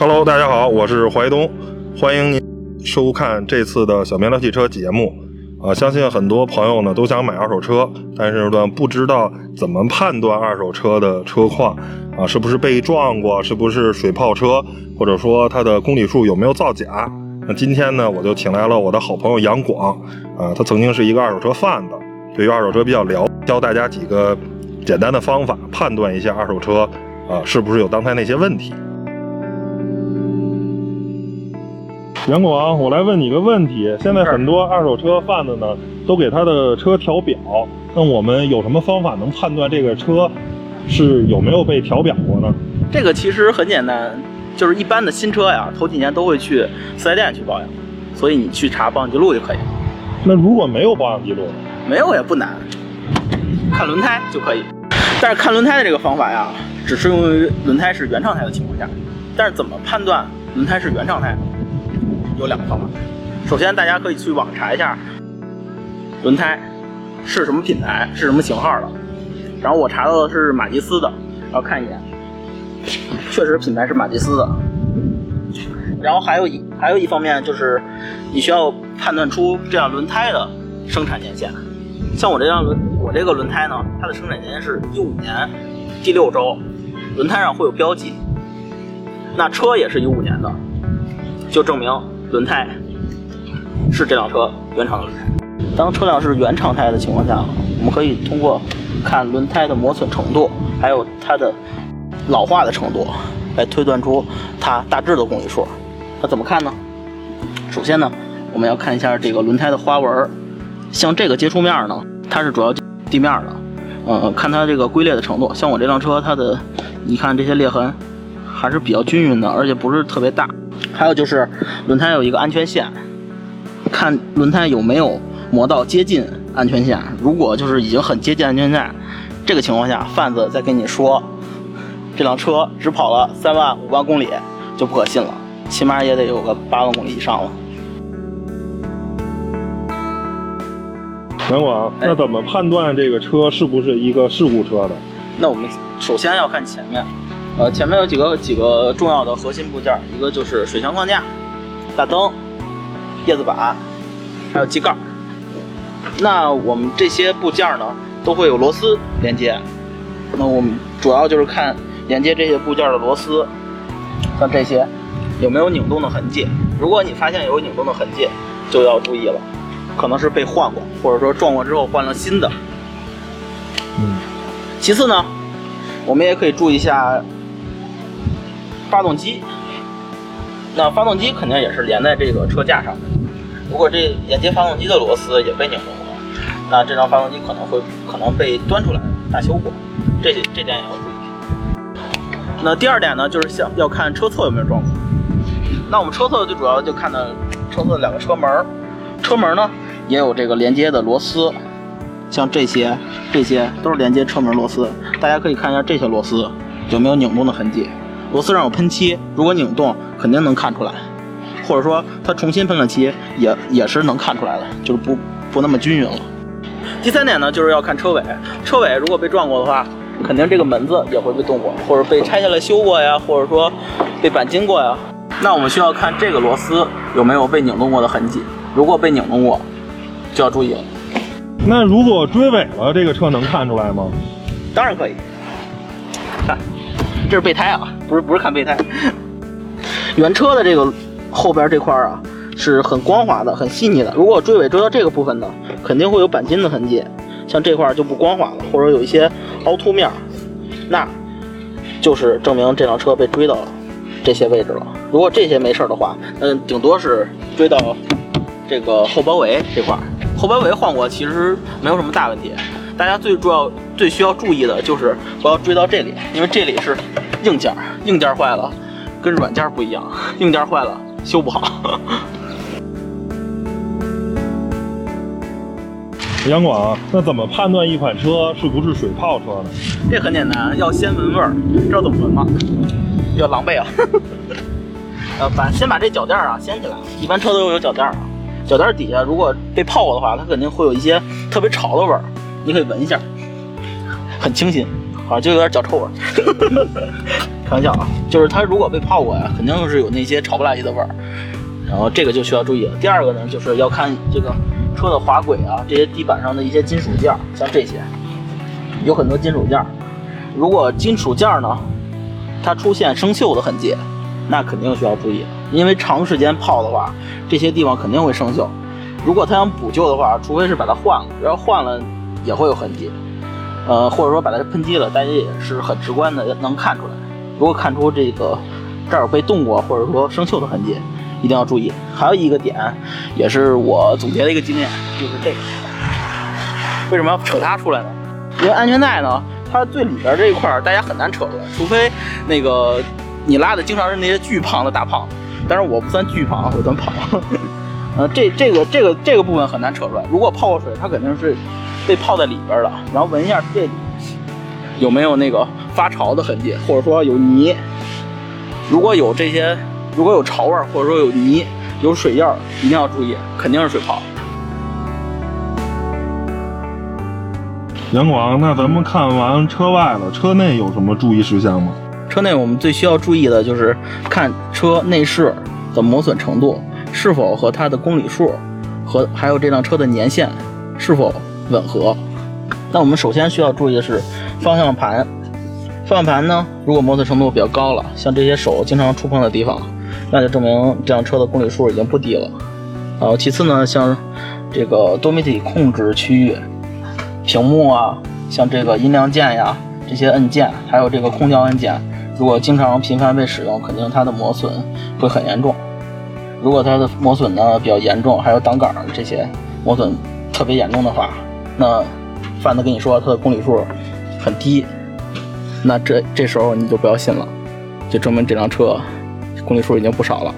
Hello，大家好，我是怀东，欢迎您收看这次的小面聊汽车节目。啊，相信很多朋友呢都想买二手车，但是呢不知道怎么判断二手车的车况啊，是不是被撞过，是不是水泡车，或者说它的公里数有没有造假？那今天呢，我就请来了我的好朋友杨广，啊，他曾经是一个二手车贩子，对于二手车比较了，教大家几个简单的方法，判断一下二手车啊是不是有刚才那些问题。杨广，我来问你个问题。现在很多二手车贩子呢，都给他的车调表。那我们有什么方法能判断这个车是有没有被调表过呢？这个其实很简单，就是一般的新车呀，头几年都会去四 S 店去保养，所以你去查保养记录就可以。那如果没有保养记录，没有也不难，看轮胎就可以。但是看轮胎的这个方法呀，只适用于轮胎是原厂胎的情况下。但是怎么判断轮胎是原厂胎？有两个方法。首先，大家可以去网查一下轮胎是什么品牌、是什么型号的。然后我查到的是马吉斯的，然后看一眼，确实品牌是马吉斯的。然后还有一还有一方面就是你需要判断出这辆轮胎的生产年限。像我这辆轮我这个轮胎呢，它的生产年限是一五年第六周，轮胎上会有标记。那车也是一五年的，就证明。轮胎是这辆车原厂的轮胎。当车辆是原厂胎的情况下，我们可以通过看轮胎的磨损程度，还有它的老化的程度，来推断出它大致的公里数。那怎么看呢？首先呢，我们要看一下这个轮胎的花纹，像这个接触面呢，它是主要地面的，嗯，看它这个龟裂的程度。像我这辆车，它的你看这些裂痕还是比较均匀的，而且不是特别大。还有就是轮胎有一个安全线，看轮胎有没有磨到接近安全线。如果就是已经很接近安全线，这个情况下，贩子再跟你说这辆车只跑了三万五万公里，就不可信了，起码也得有个八万公里以上了。杨广，那怎么判断这个车是不是一个事故车的？那我们首先要看前面。呃，前面有几个几个重要的核心部件，一个就是水箱框架、大灯、叶子板，还有机盖。那我们这些部件呢，都会有螺丝连接。那我们主要就是看连接这些部件的螺丝，像这些有没有拧动的痕迹。如果你发现有拧动的痕迹，就要注意了，可能是被换过，或者说撞过之后换了新的。嗯。其次呢，我们也可以注意一下。发动机，那发动机肯定也是连在这个车架上的。如果这连接发动机的螺丝也被拧动了，那这张发动机可能会可能被端出来大修过，这这点也要注意。那第二点呢，就是想要看车侧有没有撞过。那我们车侧最主要就看到车侧两个车门，车门呢也有这个连接的螺丝，像这些这些都是连接车门螺丝，大家可以看一下这些螺丝有没有拧动的痕迹。螺丝上有喷漆，如果拧动肯定能看出来，或者说它重新喷了漆，也也是能看出来的，就是不不那么均匀了。第三点呢，就是要看车尾，车尾如果被撞过的话，肯定这个门子也会被动过，或者被拆下来修过呀，或者说被钣金过呀。那我们需要看这个螺丝有没有被拧动过的痕迹，如果被拧动过，就要注意了。那如果追尾了，这个车能看出来吗？当然可以。这是备胎啊，不是不是看备胎。原车的这个后边这块啊是很光滑的，很细腻的。如果追尾追到这个部分呢，肯定会有钣金的痕迹，像这块就不光滑了，或者有一些凹凸面，那就是证明这辆车被追到了这些位置了。如果这些没事的话，嗯，顶多是追到这个后包围这块，后包围换过其实没有什么大问题。大家最主要、最需要注意的就是不要追到这里，因为这里是硬件，硬件坏了跟软件不一样，硬件坏了修不好。杨广，那怎么判断一款车是不是水泡车呢？这很简单，要先闻味儿，知道怎么闻吗？要狼狈啊！呃，把先把这脚垫啊掀起来，一般车都有脚垫啊，脚垫底下如果被泡过的话，它肯定会有一些特别潮的味儿。你可以闻一下，很清新，好像就有点脚臭味。开玩笑啊，就是它如果被泡过呀，肯定是有那些潮不拉几的味儿，然后这个就需要注意了。第二个呢，就是要看这个车的滑轨啊，这些地板上的一些金属件，像这些，有很多金属件，如果金属件呢，它出现生锈的痕迹，那肯定需要注意，因为长时间泡的话，这些地方肯定会生锈。如果他想补救的话，除非是把它换了，要换了也会有痕迹。呃，或者说把它喷漆了，大家也是很直观的能看出来。如果看出这个这儿被动过，或者说生锈的痕迹，一定要注意。还有一个点，也是我总结的一个经验，就是这个。为什么要扯它出来呢？因为安全带呢，它最里边这一块大家很难扯出来，除非那个你拉的经常是那些巨胖的大胖子。但是我不算巨胖，我算胖。呃，这这个这个这个部分很难扯出来。如果泡过水，它肯定是被泡在里边了。然后闻一下这里有没有那个发潮的痕迹，或者说有泥。如果有这些，如果有潮味，或者说有泥、有水印，一定要注意，肯定是水泡。杨广，那咱们看完车外了，车内有什么注意事项吗？车内我们最需要注意的就是看车内饰的磨损程度。是否和它的公里数和还有这辆车的年限是否吻合？那我们首先需要注意的是方向盘。方向盘呢，如果磨损程度比较高了，像这些手经常触碰的地方，那就证明这辆车的公里数已经不低了。呃，其次呢，像这个多媒体控制区域、屏幕啊，像这个音量键呀，这些按键，还有这个空调按键，如果经常频繁被使用，肯定它的磨损会很严重。如果它的磨损呢比较严重，还有挡杆这些磨损特别严重的话，那贩子跟你说他的公里数很低，那这这时候你就不要信了，就证明这辆车公里数已经不少了。